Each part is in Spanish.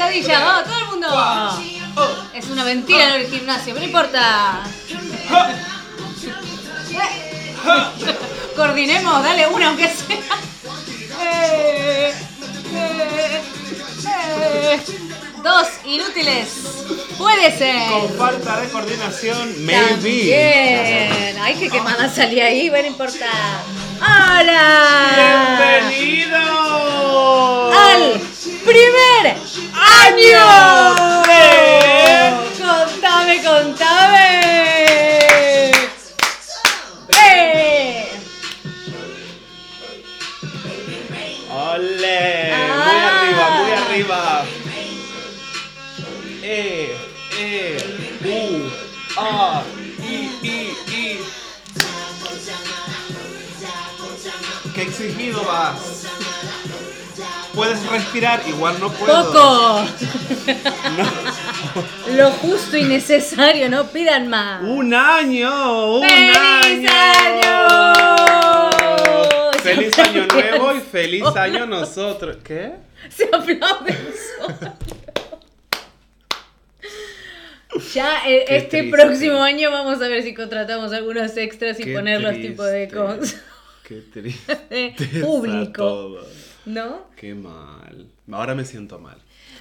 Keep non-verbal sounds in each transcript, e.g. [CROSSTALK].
Vamos, todo el mundo. Es una mentira lo del gimnasio, pero no importa. [LAUGHS] Coordinemos, dale una aunque sea. Eh, eh, eh. Dos inútiles. Puede ser. Con falta de coordinación, maybe. También. Ay, qué quemada salí ahí, bueno, no importa. ¡Hola! ¡Bienvenidos! Al primer año. ¡Eh! Contame, contame. ¡Eh! ¡Ole! Ah. Muy arriba, muy arriba. E, E, U, A, I, I, I. Qué exigido vas. Puedes respirar, igual no puedo. Poco. No. [LAUGHS] Lo justo y necesario, no pidan más. Un año, un ¡Feliz año. Feliz año nuevo y feliz año nosotros. ¿Qué? Se aplauden solo. Ya eh, este triste. próximo año vamos a ver si contratamos algunos extras y Qué poner los tipos de triste. cosas. Qué triste. [LAUGHS] Público. ¿No? Qué mal. Ahora me siento mal.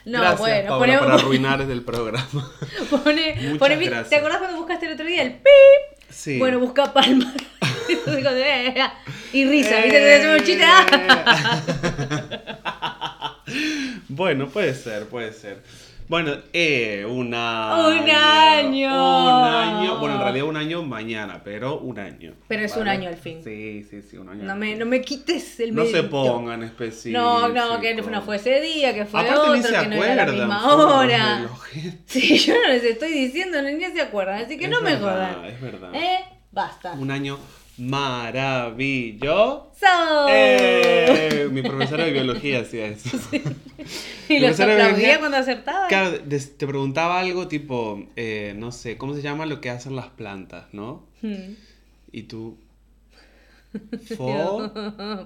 No, gracias, bueno, Paola, ponemos- por arruinar el programa. [LAUGHS] Pone, pone mi-. ¿Te acordás cuando buscaste el otro día el pip? Sí. Bueno, busca palma. [LAUGHS] y risa, ¿viste? Un chiste. [LAUGHS] bueno, puede ser, puede ser. Bueno, eh, un año. Un año. Un año. Bueno, en realidad un año mañana, pero un año. Pero es un año al fin. Sí, sí, sí, un año. No me, no me quites el No se pongan específicos. No, no, que no fue ese día, que fue Aparte otro, ni se que no era la acuerdan. misma hora. Sí, [LAUGHS] yo no les estoy diciendo, ni se acuerdan, así que Es no me jodan. Es verdad. ¿Eh? Basta. Un año maravilloso. So. Eh, mi profesora de biología hacía eso. [LAUGHS] y los aplaudía biología- cuando acertaba. Claro, te preguntaba algo tipo, eh, no sé, ¿cómo se llama lo que hacen las plantas, no? Hmm. Y tú, [LAUGHS] fo,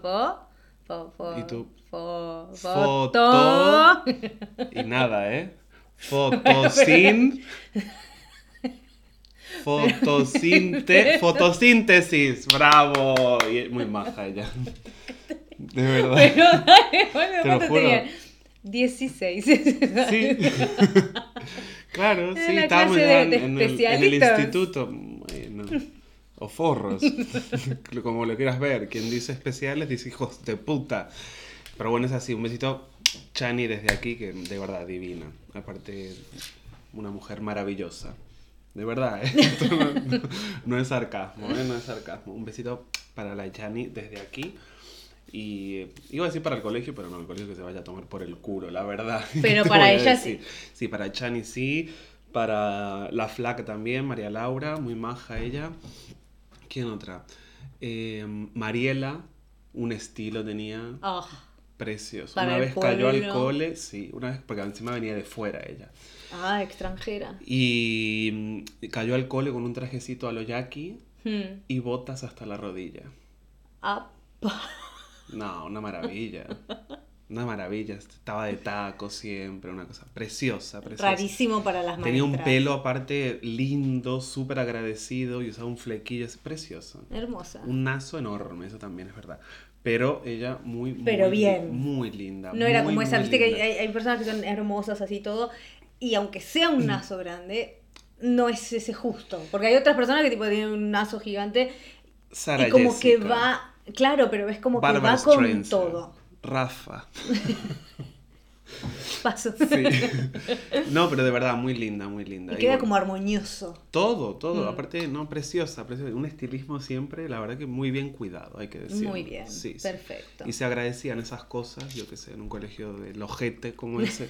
Fo, fo, fo, Y tú, fo, foto. foto. y nada, ¿eh? [LAUGHS] Fotosin, fotosinte, [LAUGHS] fotosíntesis, bravo. Y es muy maja ella. [LAUGHS] De verdad. Pero dale, bueno, Te lo ¿cuánto juro. tenía? 16. [LAUGHS] Sí. claro, sí, estábamos ya en, en el, en el instituto. Bueno, o forros, como lo quieras ver. Quien dice especiales dice hijos de puta. Pero bueno, es así. Un besito, Chani, desde aquí, que de verdad divina. Aparte, una mujer maravillosa. De verdad, ¿eh? Esto no, no- no es sarcasmo, ¿eh? No es sarcasmo. Un besito para la Chani desde aquí. Y eh, iba a decir para el colegio, pero no, el colegio que se vaya a tomar por el culo, la verdad. [LAUGHS] Pero ¿Qué te para ella decir? Sí, para Chani sí. Para la flaca también, María Laura, muy maja ella. ¿Quién otra? Eh, Mariela, un estilo tenía Ah, precioso. Una vez cayó al cole, sí, una vez, porque encima venía de fuera ella. Ah, extranjera. Y mm, cayó al cole con un trajecito a lo yaqui Hmm. y botas hasta la rodilla. Ah, No, una maravilla. Una maravilla. Estaba de taco siempre, una cosa preciosa, preciosa. rarísimo para las maestras. Tenía un pelo aparte lindo, súper agradecido y usaba un flequillo, es precioso. Hermosa. Un nazo enorme, eso también es verdad. Pero ella muy, Pero muy, bien. muy linda. No era como esa, viste que hay- hay personas que son hermosas así todo, y aunque sea un nazo grande, no es ese justo. Porque hay otras personas que tipo tienen un nazo gigante y como que va, claro, pero es como Bárbara que va con todo. Rafa. [LAUGHS] Paso. Sí. No, pero de verdad, muy linda, muy linda. Y Y queda bueno, como armonioso. Todo, todo. Mm. Aparte, no, preciosa, preciosa. Un estilismo siempre, la verdad que muy bien cuidado, hay que decir. Muy bien, Sí, sí. perfecto. Y se agradecían esas cosas, yo que sé, en un colegio de lojete como [LAUGHS] ese,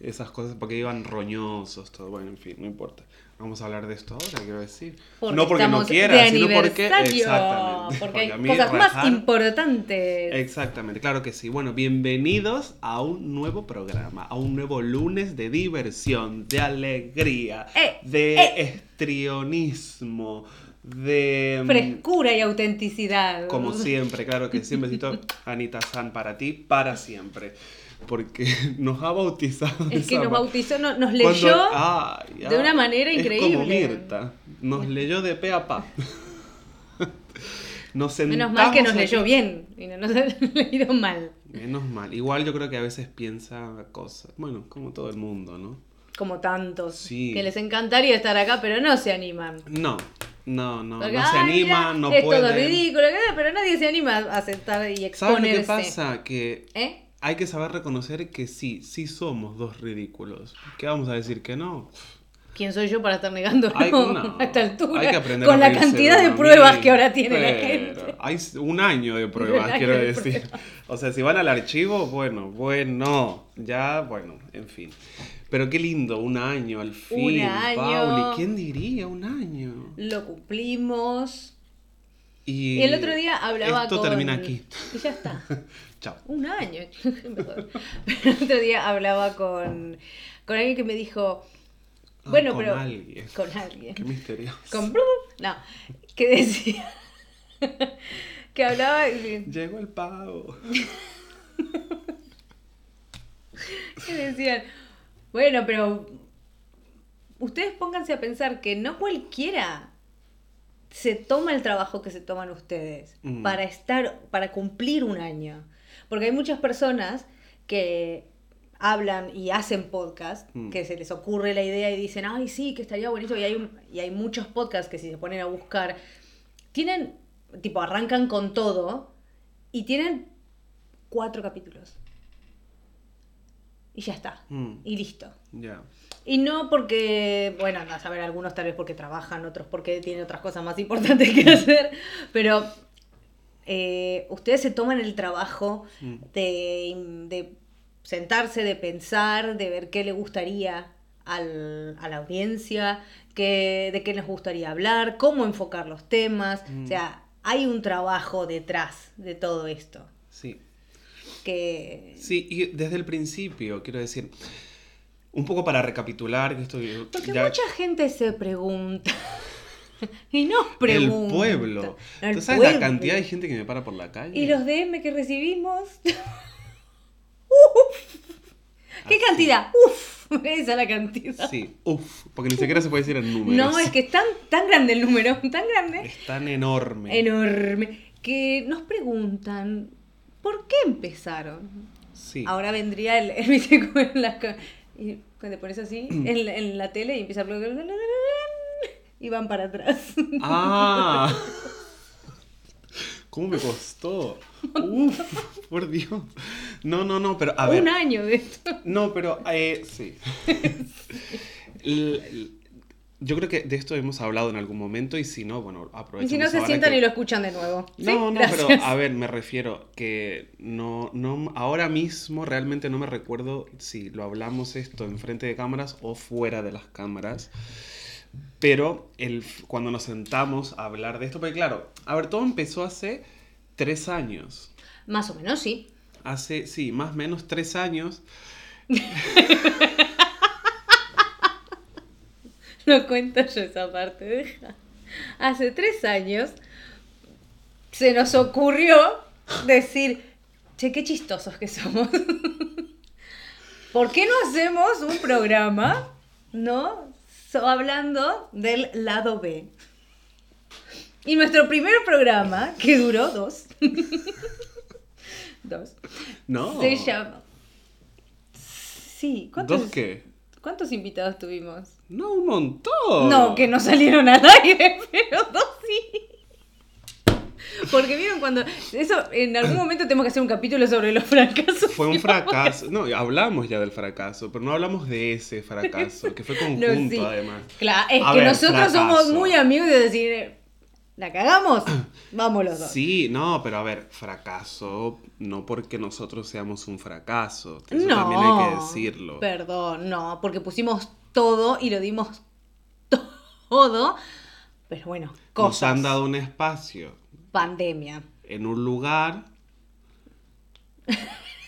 esas cosas, porque iban roñosos, todo. Bueno, en fin, no importa. Vamos a hablar de esto ahora, quiero decir. Porque no porque no quiera, sino porque. Exactamente. Porque hay a mí cosas más importantes. Exactamente, claro que sí. Bueno, bienvenidos a un nuevo programa, a un nuevo lunes de diversión, de alegría, Eh, de eh. estrionismo, de... mm, Frescura y autenticidad. Como siempre, claro que. Un besito, Anita San, para ti, para siempre. Porque [LAUGHS] nos ha bautizado. Es que nos bautizó, no- nos Cuando- leyó. De una manera Es como increíble. Mirta, nos leyó de pe a pa. [LAUGHS] Nos Menos mal que nos leyó bien y no nos [LAUGHS] ha leído mal. Menos mal. Igual yo creo que a veces piensa cosas. Bueno, como todo el mundo, ¿no? Como tantos. Sí. Que les encantaría estar acá, pero no se animan. No, no, no. Porque, no se "Ay, animan, mira, no es pueden. todo ridículo, pero nadie se anima a aceptar y ¿Sabes exponerse. lo que pasa? Que ¿Eh? Hay que saber reconocer que sí, sí somos dos ridículos. ¿Qué vamos a decir que no? ¿Quién soy yo para estar negando no, a esta altura? hay que aprender con a la cantidad de pruebas que ahora tiene la gente. Hay un año de [LAUGHS] Un pruebas, año quiero de decir. O sea, si van al archivo, bueno, bueno, ya, bueno, en fin. Pero qué lindo, un año al fin, año. Pauli. ¿Quién diría un año? Lo cumplimos. Y Y el otro día hablaba esto con... termina aquí. Y ya está. [LAUGHS] Chao. Un año. [LAUGHS] Mejor. Pero el otro día hablaba con, con alguien que me dijo... Ah, Bueno, con pero... alguien. [LAUGHS] Con alguien. Qué misterioso. Con... No. Que decía... [LAUGHS] que hablaba... y- Llegó el pavo. que decían... Bueno, pero... Ustedes pónganse a pensar que no cualquiera se toma el trabajo que se toman ustedes Mm. para estar, para cumplir un año. Porque hay muchas personas que hablan y hacen podcast, Mm. que se les ocurre la idea y dicen, ay, sí, que estaría buenísimo. Y hay, un- y hay muchos podcasts que si se ponen a buscar, tienen, tipo, arrancan con todo y tienen cuatro capítulos. Y ya está. Mm, Y listo. ya. Y no porque, bueno, a saber, algunos tal vez porque trabajan, otros porque tienen otras cosas más importantes que hacer, pero eh, ustedes se toman el trabajo Mm. de, de sentarse, de pensar, de ver qué le gustaría al- a la audiencia, qué, de qué les gustaría hablar, cómo enfocar los temas. Mm. O sea, hay un trabajo detrás de todo esto. Sí. Que Sí, y desde el principio, quiero decir, un poco para recapitular, que esto Porque ya- mucha gente se pregunta. [LAUGHS] y nos pregunta. el pueblo. El ¿Tú sabes pueblo. la cantidad de gente que me para por la calle? Y los DM que recibimos. [LAUGHS] ¡Uf! ¿Qué Así. cantidad? ¡Uf! [LAUGHS] Esa es la cantidad. Sí, uff, porque ni siquiera se puede decir en números. No, es que es tan, tan grande el número, tan grande, Es tan enorme. enorme, que nos preguntan, ¿por qué empezaron? Sí. Ahora vendría el, el la ca- y cuando te pones así en, la- en la tele y empieza a y van para atrás. Ah. [LAUGHS] ¿Cómo me costó? Uf, por Dios. No, no, no, pero a ver. Un año de esto. No, pero eh, sí. [LAUGHS] Yo creo que de esto hemos hablado en algún momento y si no, bueno, Y aprovechamos si no se sientan que- y lo escuchan de nuevo. ¿sí? No, no, Gracias. pero a ver, me refiero que no, no, ahora mismo realmente no me recuerdo si lo hablamos esto enfrente de cámaras o fuera de las cámaras. Pero el, cuando nos sentamos a hablar de esto, porque claro, a ver, todo empezó hace tres años. Más o menos, sí. Hace, sí, más o menos tres años. [LAUGHS] No cuento yo esa parte, deja. Hace tres años se nos ocurrió decir, che, qué chistosos que somos. [LAUGHS] ¿Por qué no hacemos un programa, no? So- hablando del lado B. Y nuestro primer programa, que duró dos, [LAUGHS] dos, No. se llama... Sí, ¿cuántos, ¿Dos qué? ¿cuántos invitados tuvimos? No, un montón. No, que no salieron al aire, [LAUGHS] pero dos sí. Porque vieron cuando. Eso, en algún momento tenemos que hacer un capítulo sobre los fracasos. Fue un [LAUGHS] fracaso. No, hablamos ya del fracaso, pero no hablamos de ese fracaso, que fue conjunto [LAUGHS] No, sí. además. Claro, es A que ver, nosotros somos muy amigos de decir, ¿la cagamos? [CLEARS THROAT] Vamos los dos. Sí, no, pero a ver, fracaso, no porque nosotros seamos un fracaso. Eso no. también hay que decirlo. Perdón, no, porque pusimos todo y lo dimos [LAUGHS] todo. Pero bueno, Nos cosas. han dado un espacio Pandemia. en un lugar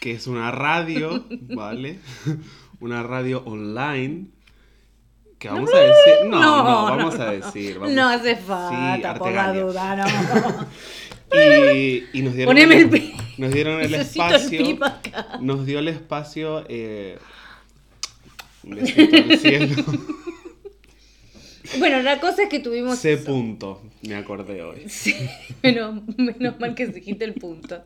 que es una radio, ¿vale? [LAUGHS] Una radio online. Que vamos a decir. No, no, vamos a decir. vamos- No hace Sí, falta, por la duda, no. [LAUGHS] Y, y nos dieron Poneme el pi. Nos dieron el el espacio. acá. Nos dio el espacio. Eh, un besito al cielo. [LAUGHS] Bueno, la cosa es que tuvimos. C eso. punto, me acordé hoy. Sí, [LAUGHS] menos, menos mal que dijiste el punto.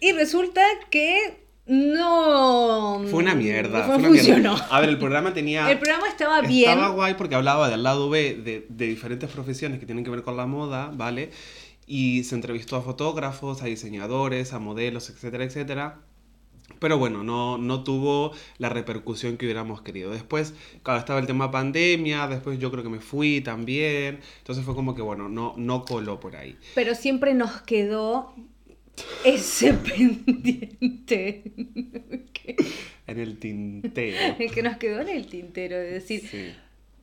Y resulta que no. Fue una mierda. No fue una funcionó. mierda. A ver, el programa tenía. El programa estaba bien. Estaba guay porque hablaba del lado B de, de diferentes profesiones que tienen que ver con la moda, ¿vale? Y se entrevistó a fotógrafos, a diseñadores, a modelos, etcétera, etcétera. Pero bueno, no, no tuvo la repercusión que hubiéramos querido. Después, claro, estaba el tema pandemia, después yo creo que me fui también. Entonces fue como que, bueno, no, no coló por ahí. Pero siempre nos quedó ese [LAUGHS] pendiente. que, En el tintero. [LAUGHS] que nos quedó en el tintero. De decir, Sí.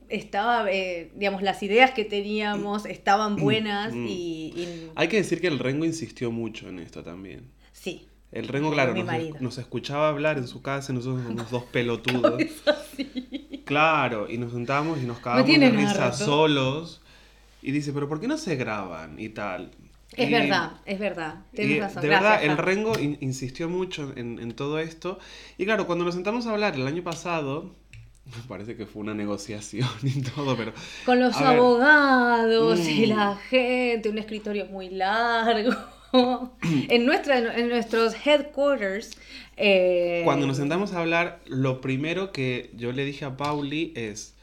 estaba, eh, digamos, las ideas que teníamos estaban buenas Mm. y, y- Hay que decir que el Rengo insistió mucho en esto también. sí. El Rengo, claro, nos, nos escuchaba hablar en su casa y nosotros somos dos [LAUGHS] pelotudos. Claro, y nos sentábamos y nos cagábamos de risa solos. Y dice, pero ¿por qué no se graban? Y tal. Es Y- verdad, es verdad. Tienes y razón. de Gracias, verdad, el. Rengo in- insistió mucho en, en todo esto. Y claro, cuando nos sentamos a hablar el año pasado, [LAUGHS] me parece que fue una negociación y todo, pero... Con los ver. abogados y Mm. la gente, un escritorio muy largo. [LAUGHS] en, nuestra, en nuestros headquarters. eh, Cuando nos sentamos a hablar, lo primero que yo le dije a Pauli es...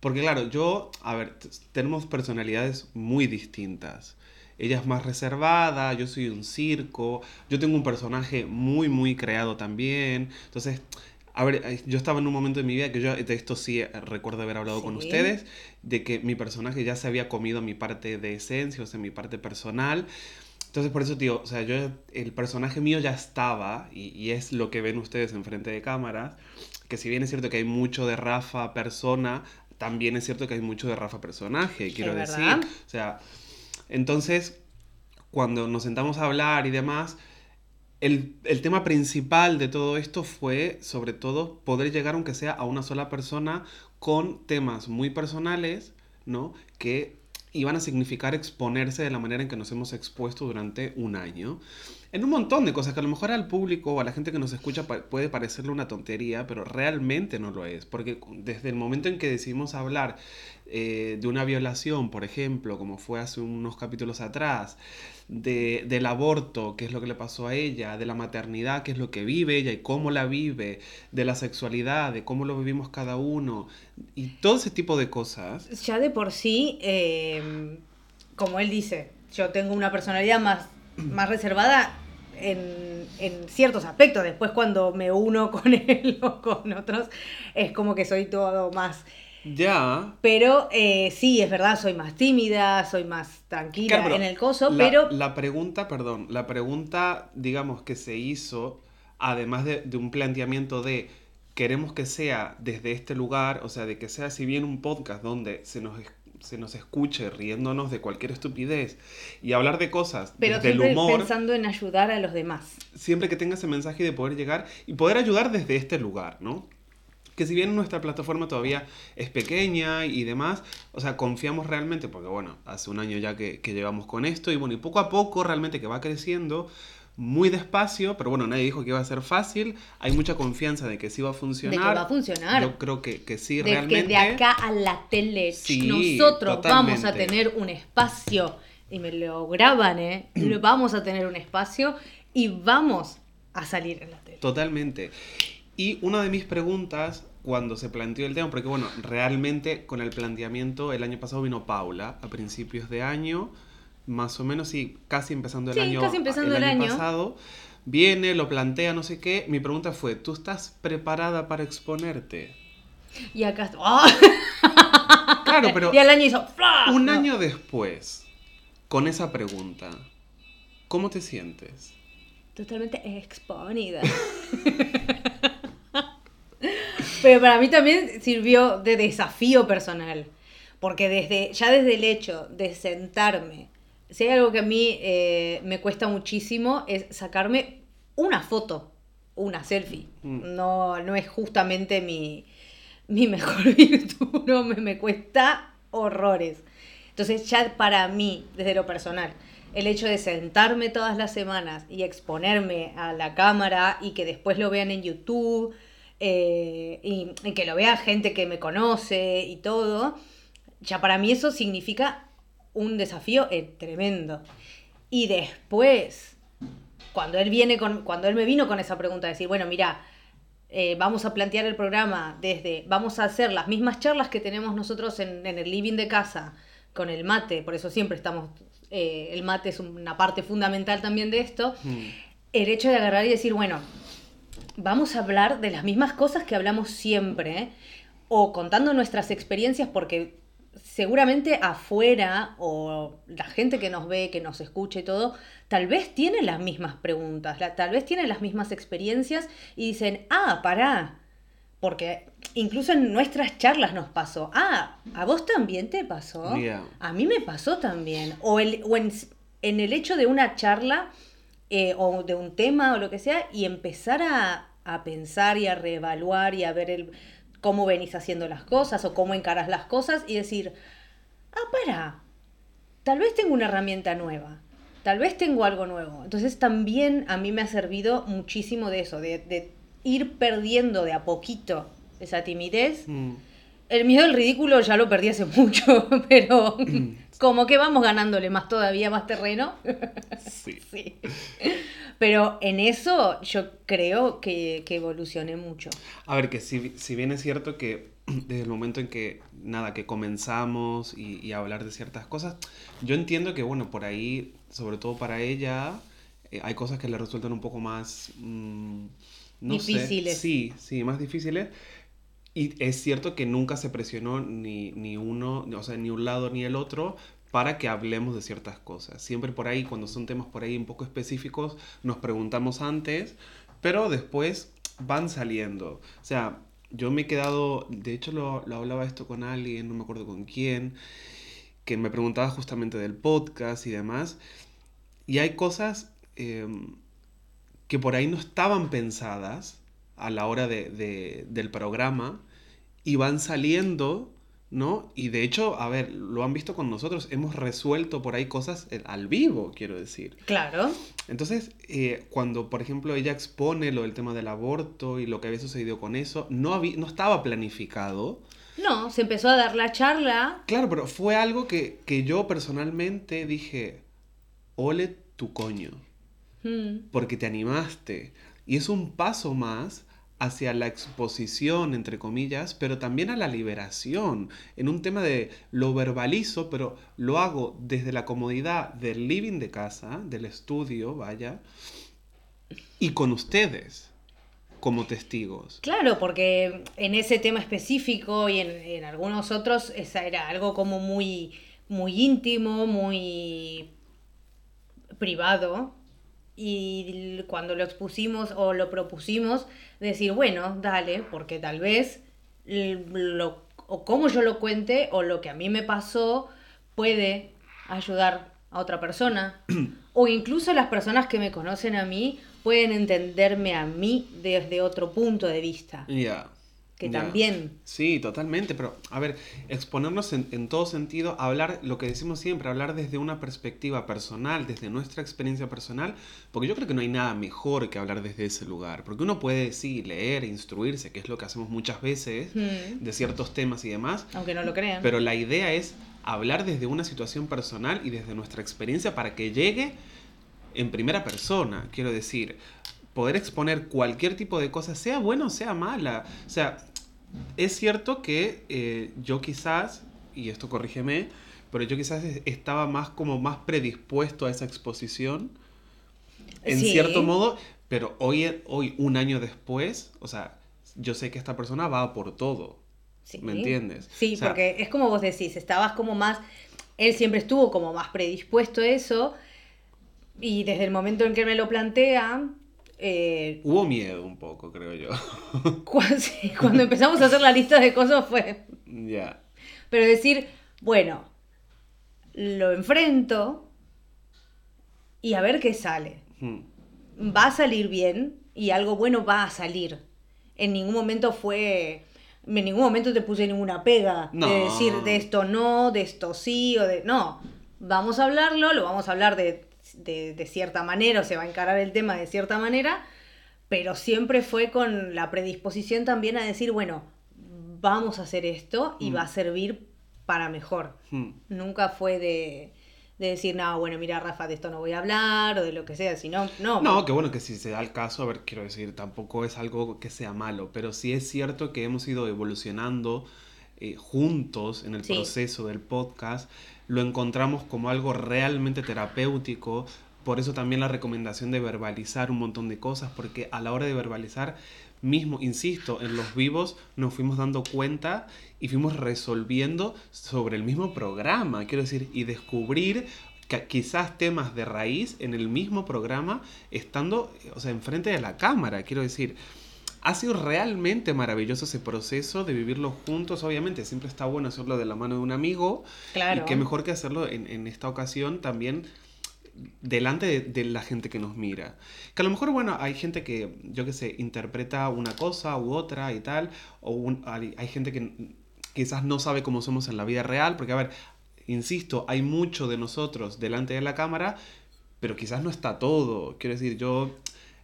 Porque claro, yo, a ver, tenemos personalidades muy distintas. Ella es más reservada, yo soy un circo, yo tengo un personaje muy, muy creado también. Entonces, a ver, eh, yo estaba en un momento de mi vida que yo de esto sí eh, recuerdo haber hablado con Sí. ustedes, de que mi personaje ya se había comido mi parte de esencia, o sea, mi parte personal. Entonces, por eso, tío, o sea, yo, el personaje mío ya estaba, y, y es lo que ven ustedes enfrente de cámaras, que si bien es cierto que hay mucho de Rafa persona, también es cierto que hay mucho de Rafa personaje, quiero decir. verdad. O sea, entonces, cuando nos sentamos a hablar y demás, el, el tema principal de todo esto fue, sobre todo, poder llegar, aunque sea a una sola persona, con temas muy personales, ¿no? Que iban a significar exponerse de la manera en que nos hemos expuesto durante un año. En un montón de cosas que a lo mejor al público o a la gente que nos escucha puede parecerle una tontería, pero realmente no lo es. Porque desde el momento en que decidimos hablar eh, de una violación, por ejemplo, como fue hace unos capítulos atrás, de, del aborto, qué es lo que le pasó a ella, de la maternidad, qué es lo que vive ella y cómo la vive, de la sexualidad, de cómo lo vivimos cada uno, y todo ese tipo de cosas. Ya de por sí, eh, como él dice, yo tengo una personalidad más, más reservada en, en ciertos aspectos. Después cuando me uno [LAUGHS] con él o con otros, es como que soy todo más... Ya, Pero eh, sí, es verdad, soy más tímida, soy más tranquila Claro, en el coso, la, pero La pregunta, perdón, la pregunta, digamos, que se hizo, además de, de un planteamiento de queremos que sea desde este lugar, o sea, de que sea si bien un podcast donde se nos, es- se nos escuche riéndonos de cualquier estupidez y hablar de cosas pero desde el siempre humor, pensando en ayudar a los demás. siempre que tenga ese mensaje de poder llegar y poder ayudar desde este lugar, ¿no? Que si bien nuestra plataforma todavía es pequeña y demás, o sea, confiamos realmente, porque bueno, hace un año ya que, que llevamos con esto y bueno, y poco a poco realmente que va creciendo, muy despacio, pero bueno, nadie dijo que iba a ser fácil, hay mucha confianza de que sí va a De funcionar. que va a funcionar. Yo creo que, que sí, de que realmente. de acá a la tele Sí, nosotros vamos a totalmente. tener un espacio y me lo graban, ¿eh? [CLEARS THROAT] Vamos a tener un espacio y vamos a salir en la tele. Totalmente. Y una de mis preguntas cuando se planteó el tema, porque bueno, realmente con el planteamiento el año pasado vino Paula a principios de año, más o menos, sí, casi empezando el Sí, año, casi empezando el año. pasado. Viene, lo plantea, no sé qué. Mi pregunta fue, ¿tú estás preparada para exponerte? Y acá. ¡Ah! Claro, pero [LAUGHS] Y al año hizo. un No. año después, con esa pregunta, ¿cómo te sientes? Totalmente exponida. [LAUGHS] Pero para mí también sirvió de desafío personal. Porque desde, ya desde el hecho de sentarme, si hay algo que a mí eh, me cuesta muchísimo es sacarme una foto, una selfie. Mm. No, no es justamente mi, mi mejor [LAUGHS] virtud, no, me, me cuesta horrores. Entonces ya para mí, desde lo personal, el hecho de sentarme todas las semanas y exponerme a la cámara y que después lo vean en YouTube eh, y, y que lo vea gente que me conoce y todo, ya para mí eso significa un desafío eh, tremendo. Y después, cuando él viene con, cuando él me vino con esa pregunta, de decir, bueno, mira, eh, vamos a plantear el programa desde, vamos a hacer las mismas charlas que tenemos nosotros en, en el living de casa con el mate, por eso siempre estamos, eh, el mate es una parte fundamental también de esto, Mm. el hecho de agarrar y decir, bueno, vamos a hablar de las mismas cosas que hablamos siempre, o contando nuestras experiencias, porque seguramente afuera, o la gente que nos ve, que nos escucha y todo, tal vez tiene las mismas preguntas, la- tal vez tiene las mismas experiencias y dicen, ah, pará. Porque incluso en nuestras charlas nos pasó. Ah, ¿a vos también te pasó? Yeah. A mí me pasó también. O, el, o en, en el hecho de una charla eh, o de un tema o lo que sea y empezar a, a pensar y a reevaluar y a ver el, cómo venís haciendo las cosas o cómo encaras las cosas y decir, ah, para, tal vez tengo una herramienta nueva, tal vez tengo algo nuevo. Entonces también a mí me ha servido muchísimo de eso, de, de ir perdiendo de a poquito esa timidez. Mm. El miedo al ridículo ya lo perdí hace [LAUGHS] mucho, pero como que vamos ganándole más todavía, más terreno. [LAUGHS] Sí. Sí. Pero en eso yo creo que, que evolucioné mucho. A ver, que si, si bien es cierto que [CLEARS THROAT] desde el momento en que, nada, que comenzamos y, y hablar de ciertas cosas, yo entiendo que, bueno, por ahí, sobre todo para ella, eh, hay cosas que le resultan un poco más... mm, no sé. Difíciles. Sí, sí, más difíciles. Y es cierto que nunca se presionó ni, ni uno, o sea, ni un lado ni el otro para que hablemos de ciertas cosas. Siempre por ahí, cuando son temas por ahí un poco específicos, nos preguntamos antes, pero después van saliendo. O sea, yo me he quedado, de hecho lo, lo hablaba esto con alguien, no me acuerdo con quién, que me preguntaba justamente del podcast y demás. Y hay cosas eh, que por ahí no estaban pensadas a la hora de, de- del programa y van saliendo, ¿no? Y de hecho, a ver, lo han visto con nosotros, hemos resuelto por ahí cosas eh, al vivo, quiero decir. Claro. Entonces, eh, cuando, por ejemplo, ella expone lo del tema del aborto y lo que había sucedido con eso, no, había, no estaba planificado. No, se empezó a dar la charla. Claro, pero fue algo que, que yo personalmente dije, ole tu coño, Mm, porque te animaste. Y es un paso más hacia la exposición, entre comillas, pero también a la liberación, en un tema de lo verbalizo, pero lo hago desde la comodidad del living de casa, del estudio, vaya, y con ustedes como testigos. Claro, porque en ese tema específico y en, en algunos otros esa era algo como muy, muy íntimo, muy privado. Y cuando lo expusimos o lo propusimos, decir, bueno, dale, porque tal vez lo, o como yo lo cuente o lo que a mí me pasó puede ayudar a otra persona. [CLEARS THROAT] o incluso las personas que me conocen a mí pueden entenderme a mí desde otro punto de vista. Que ya. también. Sí, totalmente, pero a ver, exponernos en, en todo sentido, hablar, lo que decimos siempre, hablar desde una perspectiva personal, desde nuestra experiencia personal, porque yo creo que no hay nada mejor que hablar desde ese lugar, porque uno puede, sí, leer, instruirse, que es lo que hacemos muchas veces, Mm. de ciertos temas y demás, Aunque no lo crean. pero la idea es hablar desde una situación personal y desde nuestra experiencia para que llegue en primera persona, quiero decir, poder exponer cualquier tipo de cosa, sea buena o sea mala. O sea, es cierto que eh, yo quizás, y esto corrígeme, pero yo quizás es- estaba más como más predispuesto a esa exposición, en Sí. cierto modo, pero hoy, hoy, un año después, o sea, yo sé que esta persona va por todo. Sí. ¿Me entiendes? Sí, O sea, porque es como vos decís, estabas como más, él siempre estuvo como más predispuesto a eso, y desde el momento en que me lo plantea, eh, Hubo miedo un poco, creo yo. [LAUGHS] sí, cuando empezamos a hacer la lista de cosas fue, ya. pero decir, bueno, lo enfrento y a ver qué sale. Mm. va a salir bien y algo bueno va a salir. En ningún momento fue. En ningún momento te puse ninguna pega No. de decir de esto no, de esto sí o de. No. vamos a hablarlo, lo vamos a hablar de, de, de cierta manera, o se va a encarar el tema de cierta manera, pero siempre fue con la predisposición también a decir, bueno, vamos a hacer esto y Mm. va a servir para mejor. Hmm. Nunca fue de, de decir, no, bueno, mira, Rafa, de esto no voy a hablar o de lo que sea, sino, no. No, que bueno que si se da el caso, a ver, quiero decir, tampoco es algo que sea malo, pero sí es cierto que hemos ido evolucionando eh, juntos en el Sí. proceso del podcast, lo encontramos como algo realmente terapéutico, por eso también la recomendación de verbalizar un montón de cosas, porque a la hora de verbalizar, mismo, insisto, en los vivos nos fuimos dando cuenta y fuimos resolviendo sobre el mismo programa, quiero decir, y descubrir que quizás temas de raíz en el mismo programa, estando, o sea, enfrente de la cámara, quiero decir. Ha sido realmente maravilloso ese proceso de vivirlo juntos. Obviamente, siempre está bueno hacerlo de la mano de un amigo. Claro. Y qué mejor que hacerlo en, en esta ocasión también delante de, de la gente que nos mira. Que a lo mejor, bueno, hay gente que, yo qué sé, interpreta una cosa u otra y tal. O un- hay, hay gente que quizás no sabe cómo somos en la vida real. Porque, a ver, insisto, hay mucho de nosotros delante de la cámara, pero quizás no está todo. Quiero decir, yo,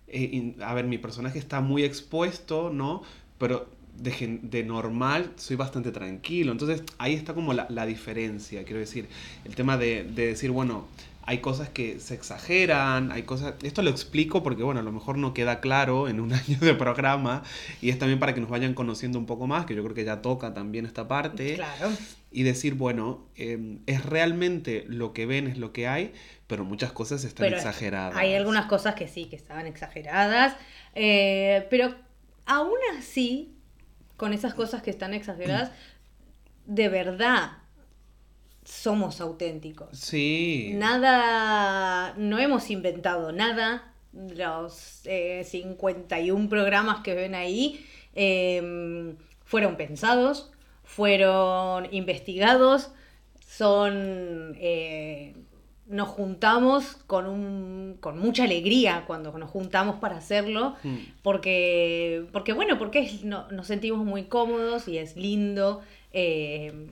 eh, in- a ver, mi personaje está muy expuesto, ¿no? Pero de, de normal soy bastante tranquilo. Entonces ahí está como la, la diferencia, quiero decir. El tema de, de decir, bueno, hay cosas que se exageran, hay cosas... Esto lo explico porque, bueno, a lo mejor no queda claro en un [LAUGHS] año de programa y es también para que nos vayan conociendo un poco más, que yo creo que ya toca también esta parte Claro. y decir, bueno, eh, es realmente lo que ven, es lo que hay, pero muchas cosas están Pero exageradas. Hay algunas cosas que sí, que estaban exageradas, eh, pero aún así, con esas cosas que están exageradas, de verdad somos auténticos. Sí. Nada, no hemos inventado nada. Los eh, 51 programas que ven ahí eh, fueron pensados, fueron investigados, son... eh, nos juntamos con, un, con mucha alegría cuando nos juntamos para hacerlo, Mm. porque, porque bueno, porque es- no- nos sentimos muy cómodos y es lindo eh,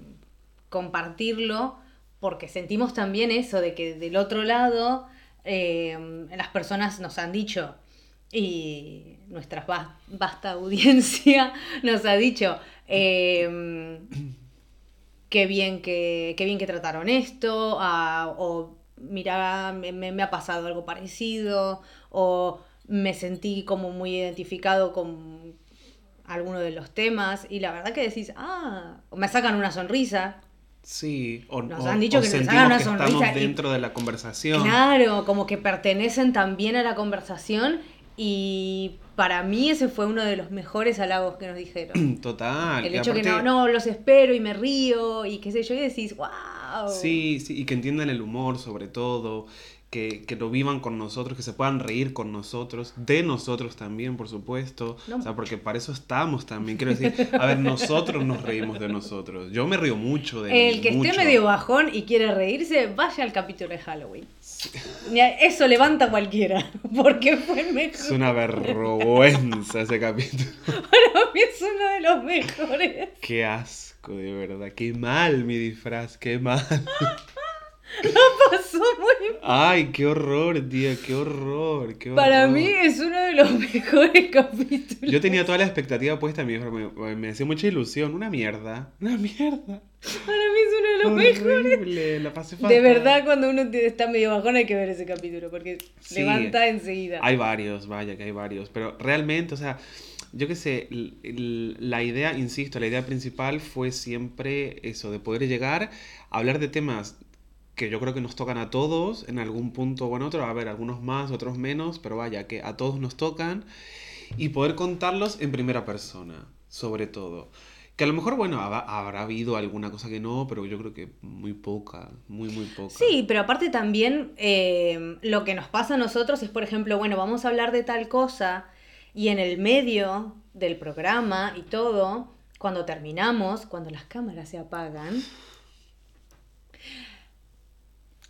compartirlo, porque sentimos también eso de que del otro lado eh, las personas nos han dicho y nuestra va- vasta audiencia [LAUGHS] nos ha dicho eh, qué bien que qué bien que trataron esto o mira me, me- ha pasado algo parecido o me sentí como muy identificado con alguno de los temas y la verdad que decís ah me sacan una sonrisa Sí, o, Nos o- han dicho o que nos sentimos hagan una que estamos y- dentro de la conversación. Claro, como que pertenecen también a la conversación y para mí ese fue uno de los mejores halagos que nos dijeron. [CLEARS THROAT] Total. El hecho que aparte- no, no, los espero y me río y qué sé yo, y decís, wow. Sí, sí, y que entiendan el humor sobre todo, que, que lo vivan con nosotros, que se puedan reír con nosotros, de nosotros también, por supuesto. No. O sea, porque para eso estamos también. Quiero decir, a ver, nosotros nos reímos de nosotros. Yo me río mucho de mí, El que mucho. esté medio bajón y quiere reírse, vaya al capítulo de Halloween. Ya, Eso levanta a cualquiera, [LAUGHS] porque fue mejor. Es una vergüenza ese capítulo. [LAUGHS] Para mí es uno de los mejores. Qué asco, de verdad. Qué mal mi disfraz, qué mal. [LAUGHS] [LAUGHS] Pasó muy Ay, qué horror, tío, qué horror, qué horror. Para mí es uno de los [LAUGHS] mejores capítulos. Yo tenía toda la expectativa puesta en mí, me, me hacía mucha ilusión. Una mierda, una mierda. Para mí es uno de los mejores. Horrible, la pasé De verdad, cuando uno está medio bajón hay que ver ese capítulo, porque Sí. levanta enseguida. Hay varios, vaya que hay varios. Pero realmente, o sea, yo qué sé, la idea, insisto, la idea principal fue siempre eso, de poder llegar a hablar de temas que yo creo que nos tocan a todos en algún punto o en otro. A ver, algunos más, otros menos, pero vaya, que a todos nos tocan. Y poder contarlos en primera persona, sobre todo. Que a lo mejor, bueno, habrá, habido alguna cosa que no, pero yo creo que muy poca, muy, muy poca. Sí, pero aparte también eh, lo que nos pasa a nosotros es, por ejemplo, bueno, vamos a hablar de tal cosa y en el medio del programa y todo, cuando terminamos, cuando las cámaras se apagan.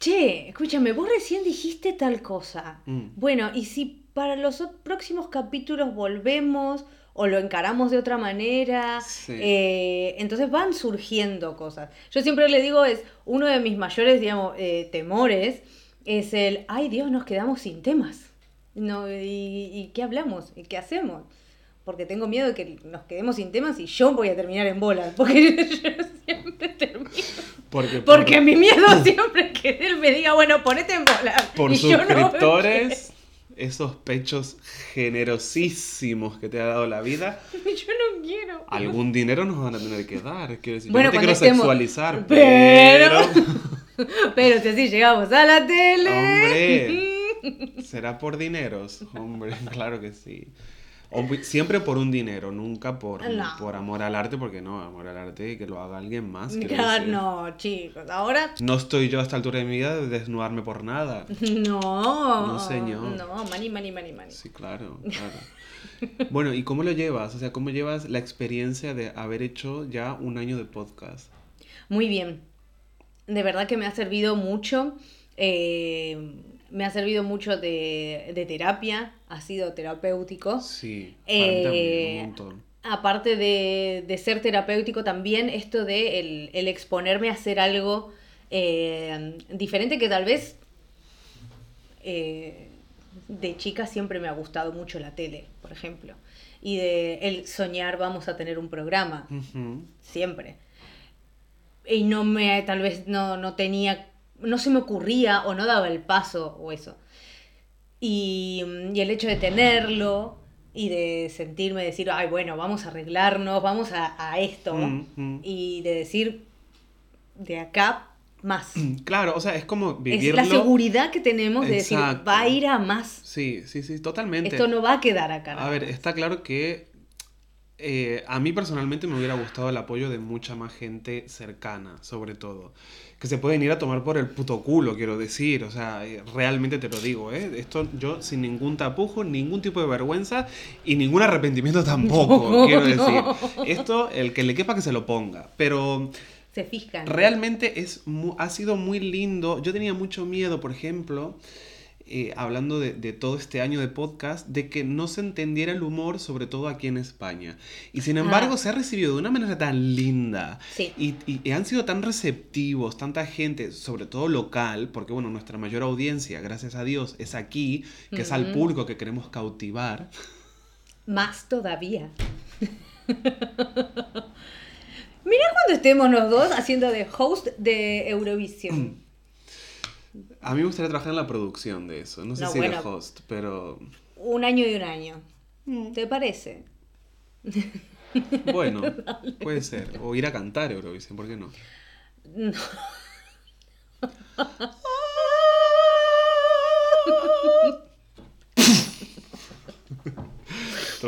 Che, escúchame, vos recién dijiste tal cosa. Mm. Bueno, y si para los próximos capítulos volvemos o lo encaramos de otra manera. Sí. Eh, entonces van surgiendo cosas. Yo siempre le digo, es uno de mis mayores, digamos, eh, temores, es el, ay Dios, nos quedamos sin temas. No, y, ¿Y qué hablamos? ¿Y qué hacemos? Porque tengo miedo de que nos quedemos sin temas y yo voy a terminar en bolas. [LAUGHS] Porque yo siempre termino. Porque, Porque mi miedo [LAUGHS] siempre es que él me diga, bueno, ponete en bolas. por y yo no- suscriptores, esos pechos generosísimos que te ha dado la vida, [LAUGHS] yo no quiero. algún dinero nos van a tener que dar. Quiero decir, yo Bueno, no te quiero estemos- sexualizar, Pero- pero... Pero si así llegamos a la tele. Hombre, será por dineros, hombre, claro que sí. Siempre por un dinero, nunca por, No. por amor al arte, porque no, amor al arte y que lo haga alguien más. [LAUGHS] decir. no, chicos, ahora No estoy yo a esta altura de mi vida de desnudarme por nada. [LAUGHS] no. No, señor. No, money, money, money, money. Sí, claro, claro. Bueno, ¿y cómo lo llevas? O sea, ¿cómo llevas la experiencia de haber hecho ya un año de podcast? Muy bien. De verdad que me ha servido mucho. eh, me ha servido mucho de, de terapia. Ha sido terapéutico. Sí, para mí también, Eh, un montón. Aparte de, de ser terapéutico, también esto de el, el exponerme a hacer algo eh, diferente que tal vez eh, de chica siempre me ha gustado mucho la tele, por ejemplo. Y de el soñar vamos a tener un programa, siempre. Y no me, tal vez no, no tenía, no se me ocurría o no daba el paso o eso. Y, y el hecho de tenerlo y de sentirme decir, ay, bueno, vamos a arreglarnos, vamos a, a esto. Mm, mm. Y de decir, de acá, más. [CLEARS THROAT] Claro, o sea, es como Es vivirlo. la seguridad que tenemos de decir, va a ir a más. Sí, sí, sí, totalmente. Esto no va a quedar acá. A ver, está claro que eh, a mí personalmente me hubiera gustado el apoyo de mucha más gente cercana, sobre todo. Que se pueden ir a tomar por el puto culo, quiero decir. O sea, eh, realmente te lo digo, ¿eh? Esto yo sin ningún tapujo, ningún tipo de vergüenza y ningún arrepentimiento [LAUGHS] tampoco, No, quiero no. decir. Esto, el que le quepa que se lo ponga. Pero Se fijan. realmente es ha sido muy lindo. Yo tenía mucho miedo, por ejemplo, eh, hablando de, de todo este año de podcast, de que no se entendiera el humor, sobre todo aquí en España. Y sin embargo, Ah. se ha recibido de una manera tan linda. Sí. Y, y- y han sido tan receptivos, tanta gente, sobre todo local, porque bueno, nuestra mayor audiencia, gracias a Dios, es aquí, que es al público que queremos cautivar. Más todavía. [LAUGHS] Mira cuando estemos los dos haciendo de host de Eurovisión. [CLEARS THROAT] A mí me gustaría trabajar en la producción de eso. No sé No, si de bueno. host, pero Un año y un año. ¿Te parece? [LAUGHS] Bueno, [LAUGHS] puede ser. O ir a cantar Eurovisión, ¿por qué no? No. [LAUGHS]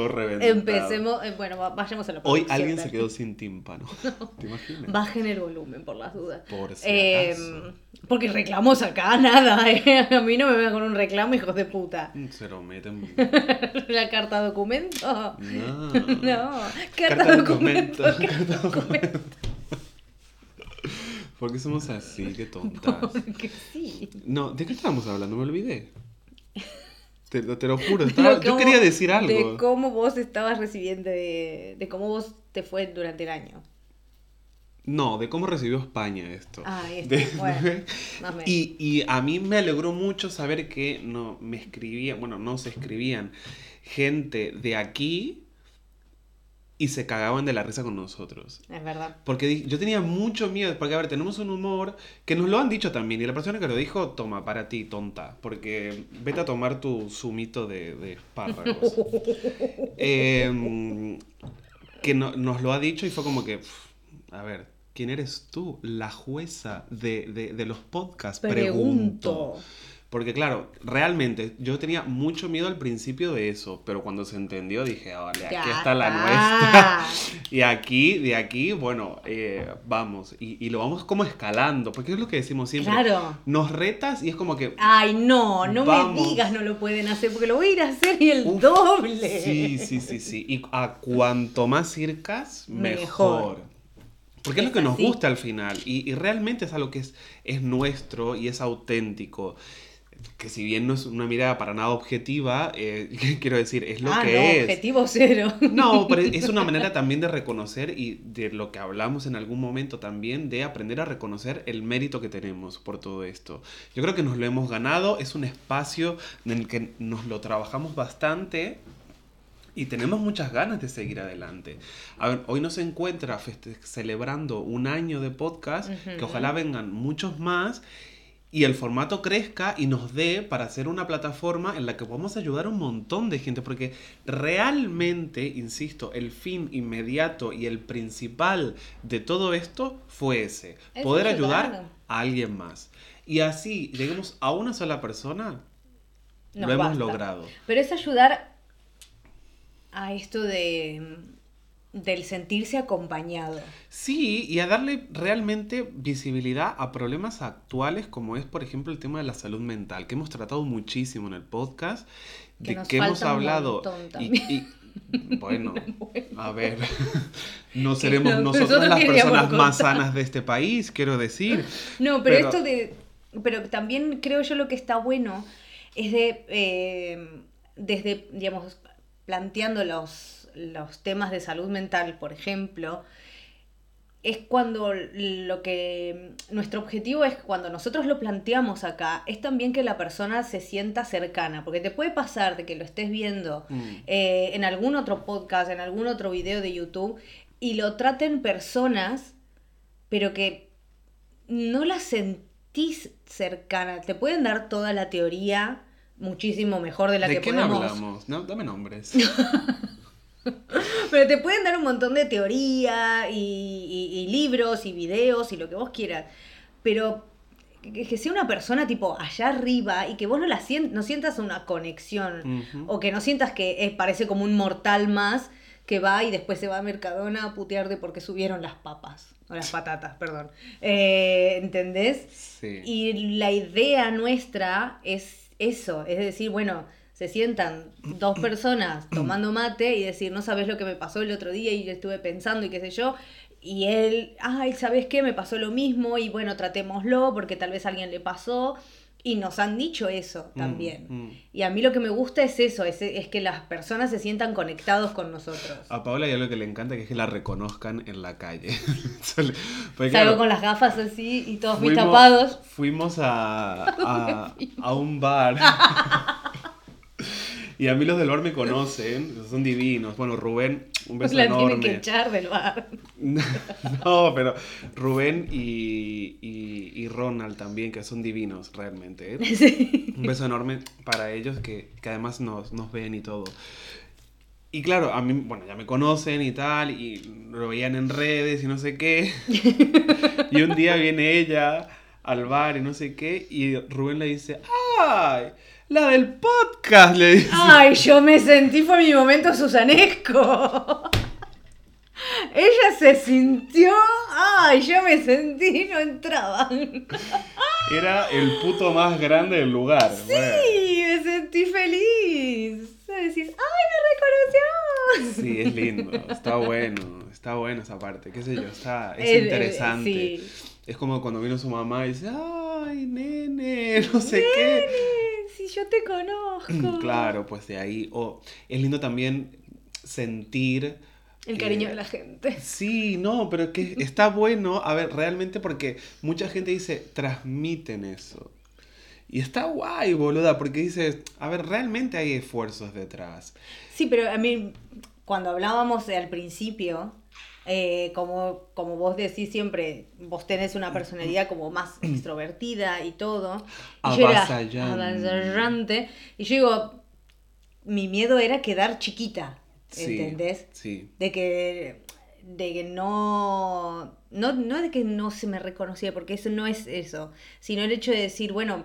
Reventado. Empecemos. eh, bueno, va- vayamos a la Hoy alguien se quedó sin tímpano. [LAUGHS] ¿Te imaginas? Bajen el volumen por las dudas. Por si Eh, acaso. porque reclamos acá, [LAUGHS] nada. eh. A mí no me vengan con un reclamo, hijos de puta. Se lo meten. [LAUGHS] La carta documento. No. No, carta, Carta documento. documento, carta documento. ¿Por qué somos así? Qué tontas. Porque sí. No, ¿de qué estábamos hablando? Me olvidé. Te, lo- te lo juro. [LAUGHS] De estaba- yo quería decir De algo. cómo vos estabas recibiendo, de, de cómo vos te fue durante el año. No, de cómo recibió España esto. Ah, [LAUGHS] esto, De- bueno, más o menos. y, y a mí me alegró mucho saber que no me escribían, bueno, no se escribían gente de aquí y se cagaban de la risa con nosotros. Es verdad. Porque yo tenía mucho miedo, porque a ver, tenemos un humor que nos lo han dicho también, y la persona que lo dijo, toma, para ti, tonta, porque vete a tomar tu zumito de, de espárragos. [LAUGHS] Em, que no- nos lo ha dicho y fue como que, a ver, ¿quién eres tú? La jueza de, de- de los podcasts, pregunto. Pregunto. Porque claro, realmente yo tenía mucho miedo al principio de eso, pero cuando se entendió dije, "Ah, vale, aquí Ya está la está. nuestra. [LAUGHS] Y aquí, de aquí, bueno, eh, vamos. Y, y lo vamos como escalando, porque es lo que decimos siempre. Claro. Nos retas y es como que... Ay, no, no Vamos. me digas no lo pueden hacer porque lo voy a ir a hacer y el Uf, doble. Sí, sí, sí, sí. Y a cuanto más circas, mejor. Mejor. Porque es lo que nos gusta al final. Y, y realmente es algo que es, es nuestro y es auténtico. Que si bien no es una mirada para nada objetiva, eh, [LAUGHS] quiero decir, es lo ah, que no, es. objetivo cero. No, pero es una [LAUGHS] manera también de reconocer y de lo que hablamos en algún momento también, de aprender a reconocer el mérito que tenemos por todo esto. Yo creo que nos lo hemos ganado, es un espacio en el que nos lo trabajamos bastante y tenemos muchas ganas de seguir adelante. A ver, hoy nos encuentra celebrando un año de podcast, que Ujú. ojalá vengan muchos más y el formato crezca y nos dé para hacer una plataforma en la que podamos ayudar a un montón de gente, porque realmente, insisto, el fin inmediato y el principal de todo esto fue ese, Es poder ayudar. a alguien más. Y así lleguemos a una sola persona, Nos lo hemos basta. logrado. Pero es ayudar a esto de del sentirse acompañado. Sí, y a darle realmente visibilidad a problemas actuales como es, por ejemplo, el tema de la salud mental, que hemos tratado muchísimo en el podcast, Que de que hemos hablado. y- y, bueno, [LAUGHS] a ver, [LAUGHS] no seremos no, nosotros las personas más sanas de este país, quiero decir. [LAUGHS] No, pero, Pero- esto de. Pero también creo yo lo que está bueno es de. eh, desde, digamos, planteando los, los temas de salud mental, por ejemplo, es cuando lo que. Nuestro objetivo es cuando nosotros lo planteamos acá, es también que la persona se sienta cercana, porque te puede pasar de que lo estés viendo Mm. eh, en algún otro podcast, en algún otro video de YouTube, y lo traten personas, pero que no las sentís cercana. Te pueden dar toda la teoría muchísimo mejor de la ¿De que qué podemos. hablamos? No, dame nombres. [LAUGHS] [LAUGHS] Pero te pueden dar un montón de teoría y, y- y libros y videos y lo que vos quieras. Pero que, sea una persona tipo allá arriba y que vos no la sien- no sientas una conexión. O que no sientas que eh, parece como un mortal más que va y después se va a Mercadona a putear de porque subieron las papas. O las patatas, [LAUGHS] perdón. Eh, ¿Entendés? Sí. Y la idea nuestra es eso, es decir, bueno, se sientan dos personas tomando mate y decir, no sabes lo que me pasó el otro día y estuve pensando y qué sé yo. Y él, ay, ¿sabes qué? Me pasó lo mismo y bueno, tratémoslo porque tal vez a alguien le pasó. Y nos han dicho eso Mm, también. mm. Y a mí lo que me gusta es eso, es, es que las personas se sientan conectados con nosotros. A Paola hay algo que le encanta, que es que la reconozcan en la calle. [LAUGHS] Salgo claro, con las gafas así y todos muy fuimos- tapados. Fuimos a, a, [LAUGHS] a un bar. [LAUGHS] [LAUGHS] y a mí los del bar me conocen, son divinos. Bueno, Rubén, un beso La tienen enorme. que echar del bar. [LAUGHS] No, pero Rubén y, y, y Ronald también, que son divinos realmente. ¿eh? [LAUGHS] Sí. Un beso enorme para ellos que, que además nos, nos ven y todo. Y claro, a mí, bueno, ya me conocen y tal, y lo veían en redes y no sé qué. y un día viene ella al bar y no sé qué, y Rubén le dice, ¡ay! La del podcast, le dice. Ay, yo me sentí, fue mi momento susanesco. Ella se sintió, ay, yo me sentí, no entraban. Era el puto más grande del lugar. bueno. Sí, me sentí feliz. Decís, ay, me reconoció. Sí, es lindo, está bueno, está bueno esa parte, qué sé yo, está, es El- el- interesante. sí. Es como cuando vino su mamá y dice, ay, nene, [LAUGHS] no sé qué. Nene, si yo te conozco. [CLEARS THROAT] Claro, pues de ahí, o es lindo también sentir... El cariño eh, de la gente. [LAUGHS] Sí, no, pero que está bueno, a ver, realmente porque mucha gente dice, transmiten eso. Y está guay, boluda, porque dices, a ver, realmente hay esfuerzos detrás. Sí, pero a mí, cuando hablábamos al principio, eh, como, como vos decís siempre, vos tenés una personalidad como más [CLEARS THROAT] extrovertida y todo. Y yo era Avasallante. Y yo digo, mi miedo era quedar chiquita, Sí, ¿entendés? Sí. De que, de que no, no, no de que no se me reconocía, porque eso no es eso, sino el hecho de decir, bueno,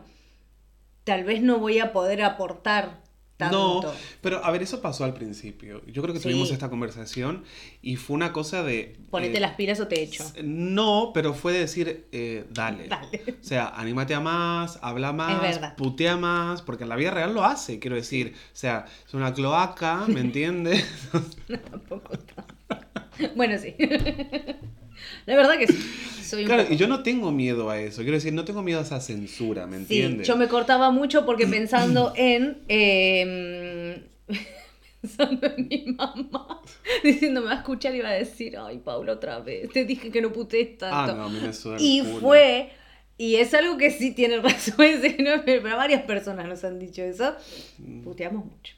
tal vez no voy a poder aportar tanto. No, pero a ver, eso pasó al principio. Yo creo que Sí. tuvimos esta conversación y fue una cosa de... Ponete eh, las pilas o te echo. No, pero fue decir, eh, dale. Dale. O sea, anímate a más, habla más, putea más, porque en la vida real lo hace, quiero decir. O sea, es una cloaca, ¿me [LAUGHS] entiendes? Tampoco tanto. Bueno, sí. [LAUGHS] La verdad que sí. Soy Claro, poco- y yo no tengo miedo a eso. Quiero decir, no tengo miedo a esa censura, ¿me Sí, entiendes? yo me cortaba mucho porque pensando [CLEARS THROAT] en. eh, [LAUGHS] pensando en mi mamá. [LAUGHS] Diciendo, me va a escuchar y va a decir, ay, Paula, otra vez. Te dije que no putees Ah, tanto. no, a mí me el y culo. fue. Y es algo que sí tiene [LAUGHS] razón, pero varias personas nos han dicho eso. Mm. Puteamos mucho.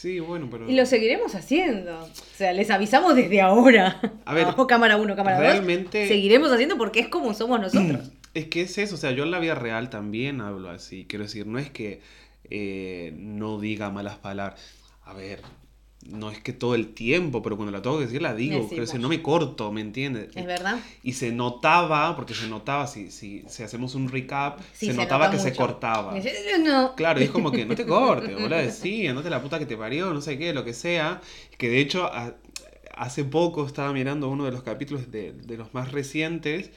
Sí, bueno, pero... Y lo seguiremos haciendo. O sea, les avisamos desde ahora. A ver, Abajo, cámara 1, cámara 2. realmente- Seguiremos haciendo porque es como somos nosotros. [CLEARS THROAT] Es que es eso, o sea, yo en la vida real también hablo así. Quiero decir, no es que eh, no diga malas palabras. A ver, no es que todo el tiempo, pero cuando la tengo que decir la digo. Quiero decir, no me corto, ¿me entiendes? ¿Es verdad? Y se notaba, porque se notaba, si, si, si hacemos un recap, Sí, se, notaba nota que se cortaba. No. Claro, y es como que no te cortes, boludo, sí, andate la puta que te parió, no sé qué, lo que sea. Que de hecho, a- hace poco estaba mirando uno de los capítulos de, de los más recientes.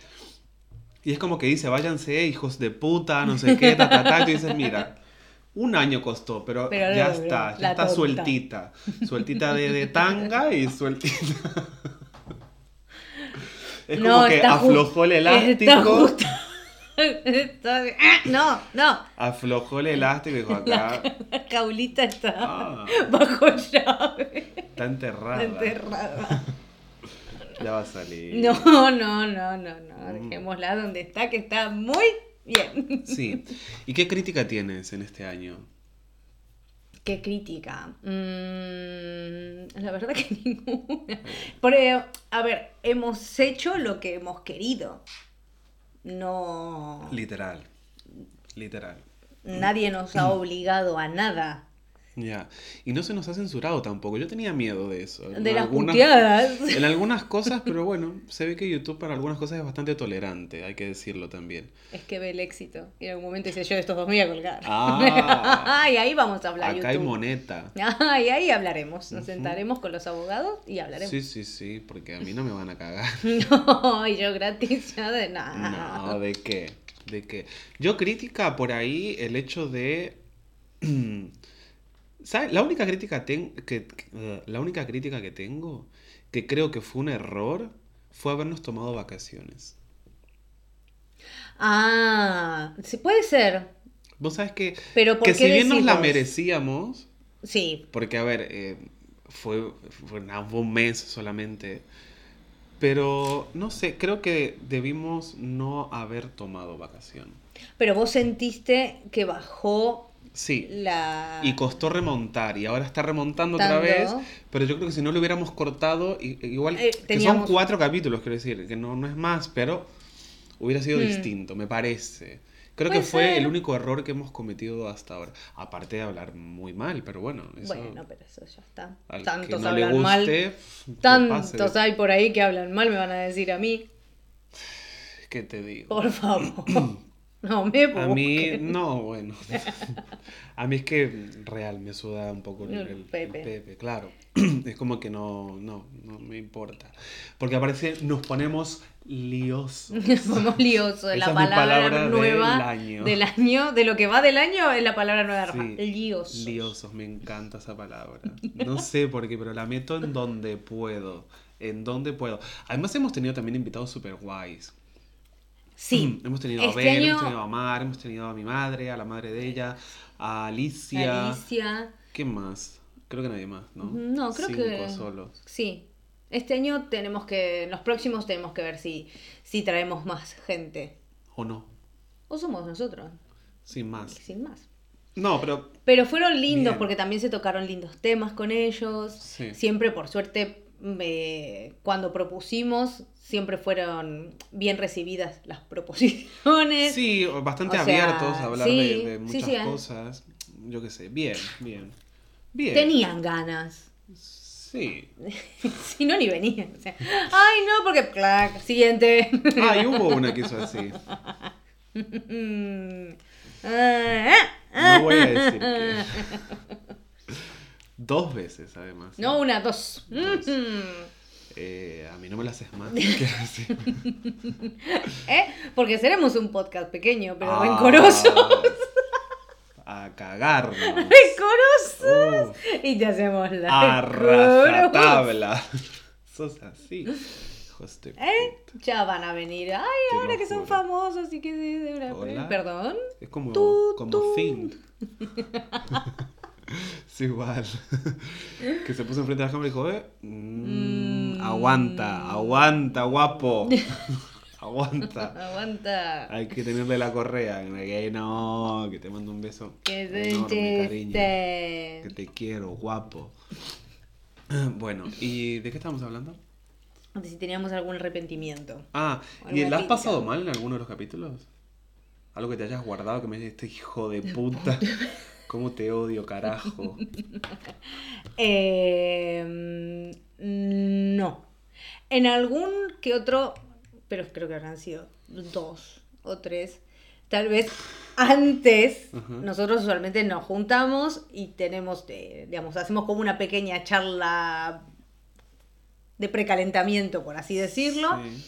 Y es como que dice, váyanse, hijos de puta, no sé qué, ta, ta, ta. Y tú dices, mira, un año costó, pero, Pero ya logró, está, ya está sueltita. Sueltita de, de tanga y [LAUGHS] sueltita. Es como No, que está aflojó el Está elástico. [LAUGHS] Está- ¡Ah! No, no. Aflojó el elástico y dijo acá. [LAUGHS] La caulita está Ah, bajo llave. está enterrada. Enterrada. Ya va a salir. No, no, no, no, no. Mm. Dejémosla donde está, que está muy bien. Sí. ¿Y qué crítica tienes en este año? Qué crítica. Mm, la verdad que [LAUGHS] ninguna. Pero, a ver, hemos hecho lo que hemos querido. No. Literal. Literal. Nadie nos ha obligado a nada. Ya. Y no se nos ha censurado tampoco. Yo tenía miedo de eso. En De las algunas-. [LAUGHS] En algunas cosas, pero bueno, se ve que YouTube para algunas cosas es bastante tolerante, hay que decirlo también. Es que ve el éxito. Y en algún momento dice, yo de estos dos me voy a colgar. Ah. [LAUGHS] y ahí vamos a hablar. Acá hay YouTube. moneta. Ah, [LAUGHS] y ahí hablaremos. Nos sentaremos con los abogados y hablaremos. Sí, sí, sí, porque a mí no me van a cagar. No, y yo gratis ya de nada. No, ¿de qué? ¿De qué? Yo crítica por ahí el hecho de... [CLEARS THROAT] ¿Sabes? La única crítica ten- que, que- eh, la única crítica que tengo, que creo que fue un error, fue habernos tomado vacaciones. Ah, sí, puede ser. Vos sabés que, Pero ¿por que si bien nos la merecíamos, Sí, porque a ver, eh, fue, fue un mes solamente, pero no sé, creo que debimos no haber tomado vacación. pero vos sentiste que bajó Sí. la... Y costó remontar, y ahora está remontando Tanto. otra vez. Pero yo creo que si no lo hubiéramos cortado, igual Eh, que son cuatro capítulos, quiero decir, que no, no es más, pero hubiera sido Hmm. distinto, me parece. Creo que fue ser. el único error que hemos cometido hasta ahora. Aparte de hablar muy mal, pero bueno, eso Bueno, pero eso ya está. Tantos no hablan mal. Tantos hay por ahí que hablan mal, me van a decir a mí. ¿Qué te digo? Por favor. [CLEARS THROAT] [LAUGHS] No me A mí, no, bueno. [LAUGHS] A mí es que real me suda un poco el, El el- el Pepe. Pepe, claro. [CLEARS THROAT] Es como que no, no, no me importa. Porque aparece, nos ponemos liosos. [LAUGHS] Somos liosos. Esa La es mi palabra, palabra nueva del año. del año, de lo que va del año, es la palabra nueva. Sí, Liosos. Liosos, me encanta esa palabra. No sé por qué, pero la meto en donde puedo. En donde puedo. Además hemos tenido también invitados super guays. Sí. Hemos tenido a Este Ben, año- hemos tenido a Mar, hemos tenido a mi madre, a la madre de ella, a Alicia. Alicia. ¿Qué más? Creo que nadie más, ¿no? No, creo Cinco que. solos. Sí. Este año tenemos que. Los próximos tenemos que ver si, si traemos más gente. ¿O no? O somos nosotros. Sin más. Sin más. No, pero Pero fueron lindos Bien. porque también se tocaron lindos temas con ellos. Sí. Siempre, por suerte, me- cuando propusimos, siempre fueron bien recibidas las proposiciones. sí, bastante o sea, abiertos a hablar sí, de, muchas sí, ¿eh? cosas. Yo qué sé, bien, bien. Bien. Tenían ganas. Sí. [LAUGHS] si no, ni venían. O sea, ay, no, porque. clac, siguiente. Ah, y hubo una que hizo así. Mm. [LAUGHS] Ah, ah, No voy a decir que. Dos veces, además. No, una, dos. Dos. Eh, a mí no me las haces más. [LAUGHS] ¿Eh? Porque seremos un podcast pequeño, pero Ah, rencoroso. A cagarnos. ¡Rencorosos! Uh, Y te hacemos la a rajatabla. Sos así. Hijos de ¿Eh? Ya van a venir. Ay, Te ahora que son famosos y que de una- Hola. Perdón. Es como, Tu, como. Fiend. [LAUGHS] sí, igual. [LAUGHS] que se puso enfrente de la cámara y dijo, eh, mm, Mm. Aguanta, aguanta, guapo. [LAUGHS] aguanta. Aguanta. Hay que tenerle la correa. Que no, que te mando un beso. Que enorme, cariño. Que te quiero, guapo. [CLEARS THROAT] Bueno, ¿y de qué estamos hablando? De si teníamos algún arrepentimiento. Ah, ¿y la has pasado mal en alguno de los capítulos? Algo que te hayas guardado que me dices, este hijo de [LAUGHS] puta. ¿Cómo te odio, carajo? [LAUGHS] Eh, no. En algún que otro, pero creo que habrán sido dos o tres. Tal vez antes, nosotros usualmente nos juntamos y tenemos, eh, digamos, hacemos como una pequeña charla de precalentamiento, por así decirlo. Sí,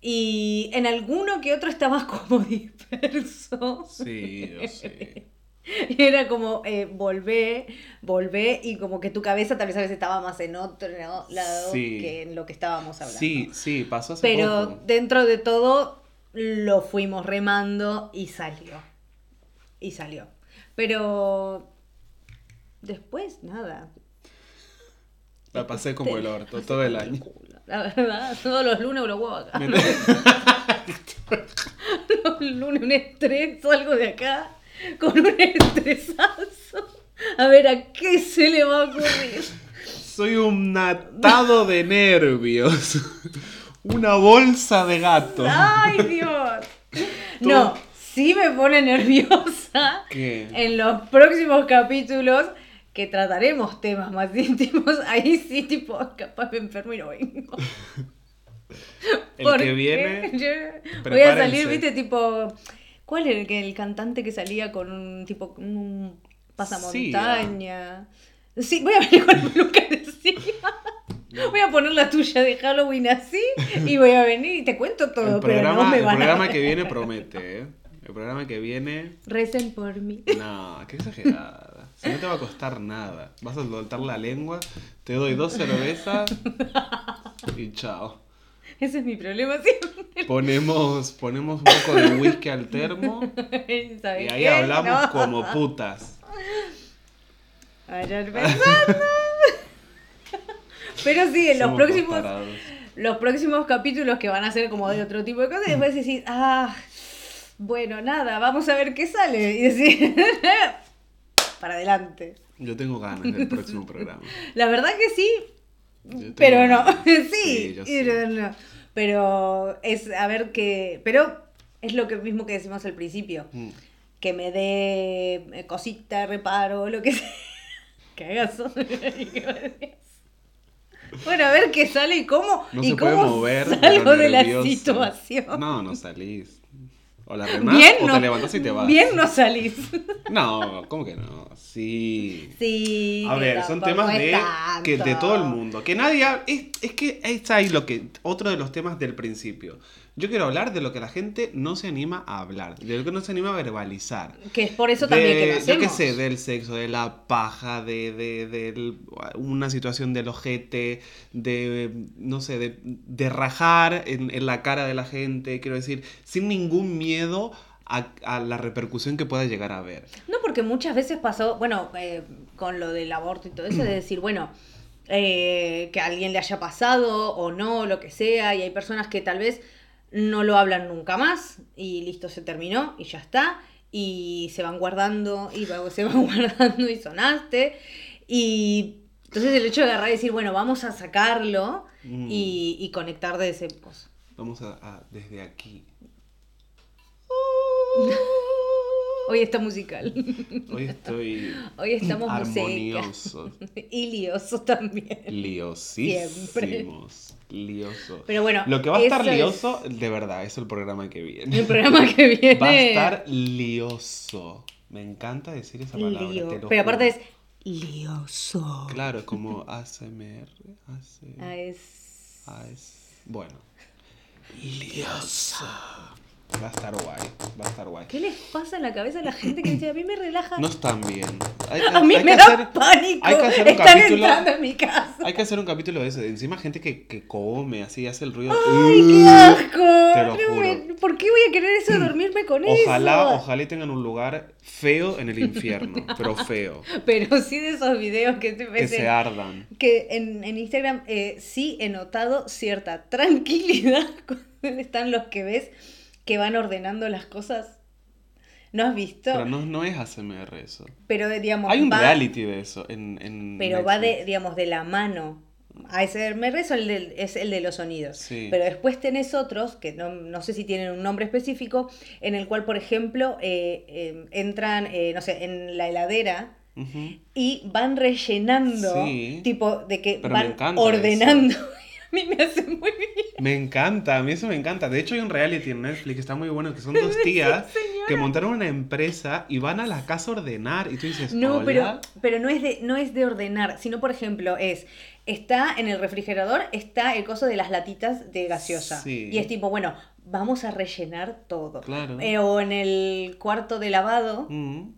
Y en alguno que otro está más [LAUGHS] como disperso. sí, yo sé. [LAUGHS] Y era como, eh, volvé, volvé, y como que tu cabeza tal vez a veces estaba más en otro lado Sí. que en lo que estábamos hablando. Sí, sí, pasó hace Pero poco. dentro de todo lo fuimos remando y salió. Y salió. Pero después, nada. La pasé como el orto todo el año. La verdad, [LAUGHS] todos los lunes los huevos acá. [LAUGHS] Los lunes un estrés, salgo de acá [LAUGHS] con un estresazo. A ver, ¿a qué se le va a ocurrir? Soy un atado de nervios. [LAUGHS] Una bolsa de gato. ¡Ay, Dios! [LAUGHS] No, sí me pone nerviosa ¿Qué? en los próximos capítulos que trataremos temas más íntimos. Ahí sí, tipo, capaz me enfermo y no vengo. El que viene. voy a salir, viste, tipo. ¿Cuál era el, que, el cantante que salía con un tipo un pasamontaña? Sí, voy a venir con la peluca de Sia. Voy a poner la tuya de Halloween así y voy a venir y te cuento todo, El pero programa, no me el programa a que viene promete, ¿eh? El programa que viene. Recen por mí. No, qué exagerada. Si no te va a costar nada. Vas a soltar la lengua, te doy dos cervezas y chao. [LAUGHS] Ese es mi problema siempre. Ponemos, ponemos un poco de whisky al termo [LAUGHS] ¿Sabes y ahí qué? hablamos No. como putas. Vayan pensando. Pero sí, en los Somos próximos, los próximos capítulos que van a ser como de otro tipo de cosas, y después decís, ah, bueno, nada, vamos a ver qué sale. Y decís, [LAUGHS] para adelante. Yo tengo ganas del próximo programa. La verdad que sí, pero no. sí, yo sé. no. Pero es a ver qué. Pero es lo que mismo que decimos al principio. Mm. Que me dé cosita, reparo, lo que [LAUGHS] sea. Cagazo. [LAUGHS] bueno, a ver qué sale y cómo. No y se puede cómo mover. de lo salgo de la situación. No, no salís. O la remás Bien o no, te levantás y te vas. Bien no salís. No, ¿cómo que no? Sí. Sí. A ver, son temas de, que de todo el mundo. Que nadie es, es que está ahí lo que. Otro de los temas del principio. Yo quiero hablar de lo que la gente no se anima a hablar. De lo que no se anima a verbalizar. Que es por eso también De- que lo Yo hacemos. qué sé, del sexo, de la paja, de, de, del- una situación del ojete, de, no sé, de, de rajar en, en la cara de la gente, quiero decir, sin ningún miedo a, a la repercusión que pueda llegar a haber. No, porque muchas veces pasó, bueno, eh, con lo del aborto y todo eso, de [CLEARS THROAT] decir, bueno, eh, que a alguien le haya pasado o no, lo que sea, y hay personas que tal vez no lo hablan nunca más y listo, se terminó y ya está, y se van guardando y se van [LAUGHS] guardando y sonaste, y entonces el hecho de agarrar y decir, bueno, vamos a sacarlo Mm. y, y conectar de ese... Pues, Vamos a, a- desde aquí. [LAUGHS] hoy está musical, Hoy estoy [LAUGHS] hoy estamos música. armonioso, [LAUGHS] y lioso también. liosísimos, lioso. Pero bueno, Lo que va a estar es- lioso, de verdad, es el programa que viene. El programa que viene. [LAUGHS] Va a estar lioso. Me encanta decir esa palabra. lío. Pero juro. aparte es lioso. Claro, es como ASMR. Ah, es... AS. Bueno. Lioso. Va a estar guay, va a estar guay. ¿Qué les pasa en la cabeza a la gente que dice, a mí me relaja? No están bien. Hay, [LAUGHS] a mí hay me que da hacer- pánico. hay que hacer un Están capítulo- entrando en mi casa. Hay que hacer un capítulo de eso. Encima gente que, que come, así, hace el ruido. ¡Ay, qué asco! Te lo No juro. me- ¿Por qué voy a querer eso de dormirme con Ojalá, eso? ojalá y tengan un lugar feo en el infierno, [LAUGHS] pero feo. Pero sí de esos videos que te Que ves se ardan. que en, en Instagram eh, sí he notado cierta tranquilidad [LAUGHS] cuando están los que ves que van ordenando las cosas. ¿No has visto? Pero no, no es ASMR eso. Pero, digamos, Hay un va- reality de eso en, en Pero va de, digamos, de la mano. ASMR es el, del- es el de los sonidos. Sí. Pero después tenés otros, que no, no sé si tienen un nombre específico, en el cual, por ejemplo, eh, eh, entran, eh, no sé, en la heladera y van rellenando, Sí. tipo de que van ordenando. [LAUGHS] A mí me hace muy bien. Me encanta, a mí eso me encanta. De hecho, hay un reality en Netflix que está muy bueno, que son dos [LAUGHS] tías que montaron una empresa y van a la casa a ordenar. Y tú dices, No, "Hola". pero, pero no, es de, no es de ordenar, sino, por ejemplo, es, está en el refrigerador, está el coso de las latitas de gaseosa. Sí. Y es tipo, bueno, vamos a rellenar todo. Claro. Eh, o en el cuarto de lavado, Mm.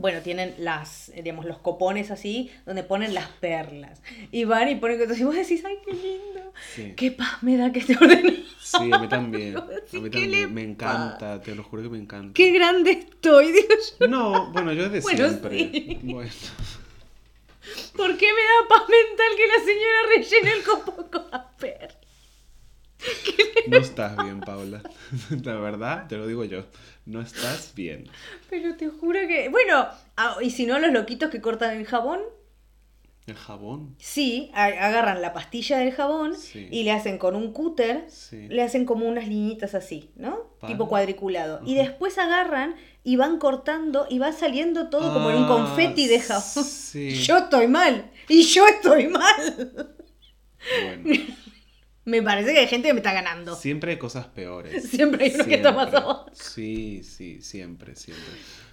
Bueno, tienen las, digamos, los copones así, donde ponen las perlas. Y van y ponen cosas y vos decís, ay, qué lindo. Sí. Qué paz me da que esté ordenado. Sí, a mí también. [LAUGHS] A mí ¿qué le también. Me encanta, te lo juro que me encanta. Qué grande estoy, [LAUGHS] digo yo. No, bueno, yo desde Bueno, siempre. sí. Bueno, ¿Por qué me da paz mental que la señora rellene el copo con las perlas? No estás bien, Paula. [LAUGHS] La verdad, te lo digo yo. No estás bien. Pero te juro que. Bueno, ah, y si no, los loquitos que cortan el jabón, ¿El jabón? sí, agarran la pastilla del jabón Sí. y le hacen con un cúter, Sí. le hacen como unas liñitas así, ¿no? Tipo cuadriculado. Y después agarran y van cortando y va saliendo todo como en un Ah, confeti de jabón. Sí. [LAUGHS] Yo estoy mal. Y yo estoy mal. Bueno, [LAUGHS] Me parece que hay gente que me está ganando. siempre hay cosas peores. [LAUGHS] Siempre hay uno que está más abajo. Sí, sí, siempre, siempre.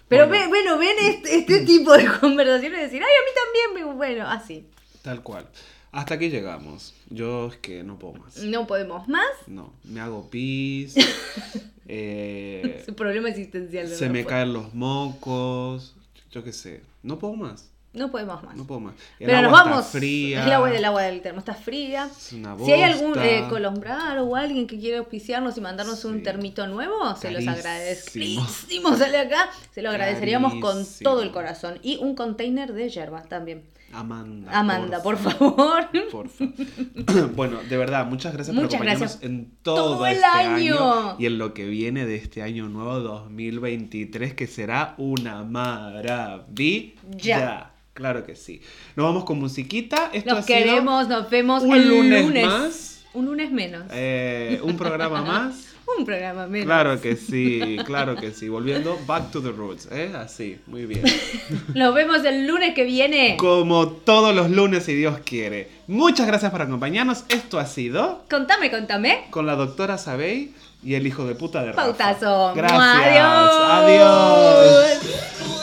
Pero Bueno, ve- bueno, ven este, este [CLEARS THROAT] tipo de conversaciones y decir, ay, a mí también me. Bueno, así. Tal cual. Hasta aquí llegamos. Yo es que no puedo más. No podemos más. No, me hago pis. [LAUGHS] eh, Es un problema existencial. se no me caen los mocos. Yo qué sé. No puedo más. No podemos más. No puedo más. El Pero nos vamos. fría. El agua del agua del termo está fría. Es una Si hay algún eh, colombrar o alguien que quiere auspiciarnos y mandarnos un termito nuevo, se los. Carísimo [LAUGHS] sale acá. Se lo agradeceríamos con todo el corazón. Y un container de yerba también. Amanda. Amanda, por favor. [LAUGHS] Porfa. [LAUGHS] bueno, de verdad, muchas gracias por acompañarnos gracias. en todo, Todo el este año. y en lo que viene de este año nuevo 2023, que será una maravilla. Ya. Claro que sí. Nos vamos con musiquita. Esto ha Nos sido, queremos, nos vemos un el lunes más. Un lunes menos. eh, un programa [LAUGHS] más. Un programa menos. Claro que sí, claro que sí. Volviendo back to the roots, ¿eh? Así, muy bien. [LAUGHS] Nos vemos el lunes que viene. Como todos los lunes, si Dios quiere. Muchas gracias por acompañarnos. Esto ha sido Contame, contame. con la doctora Sabey y el hijo de puta de Rafa. Pautazo. Gracias. Adiós. Adiós.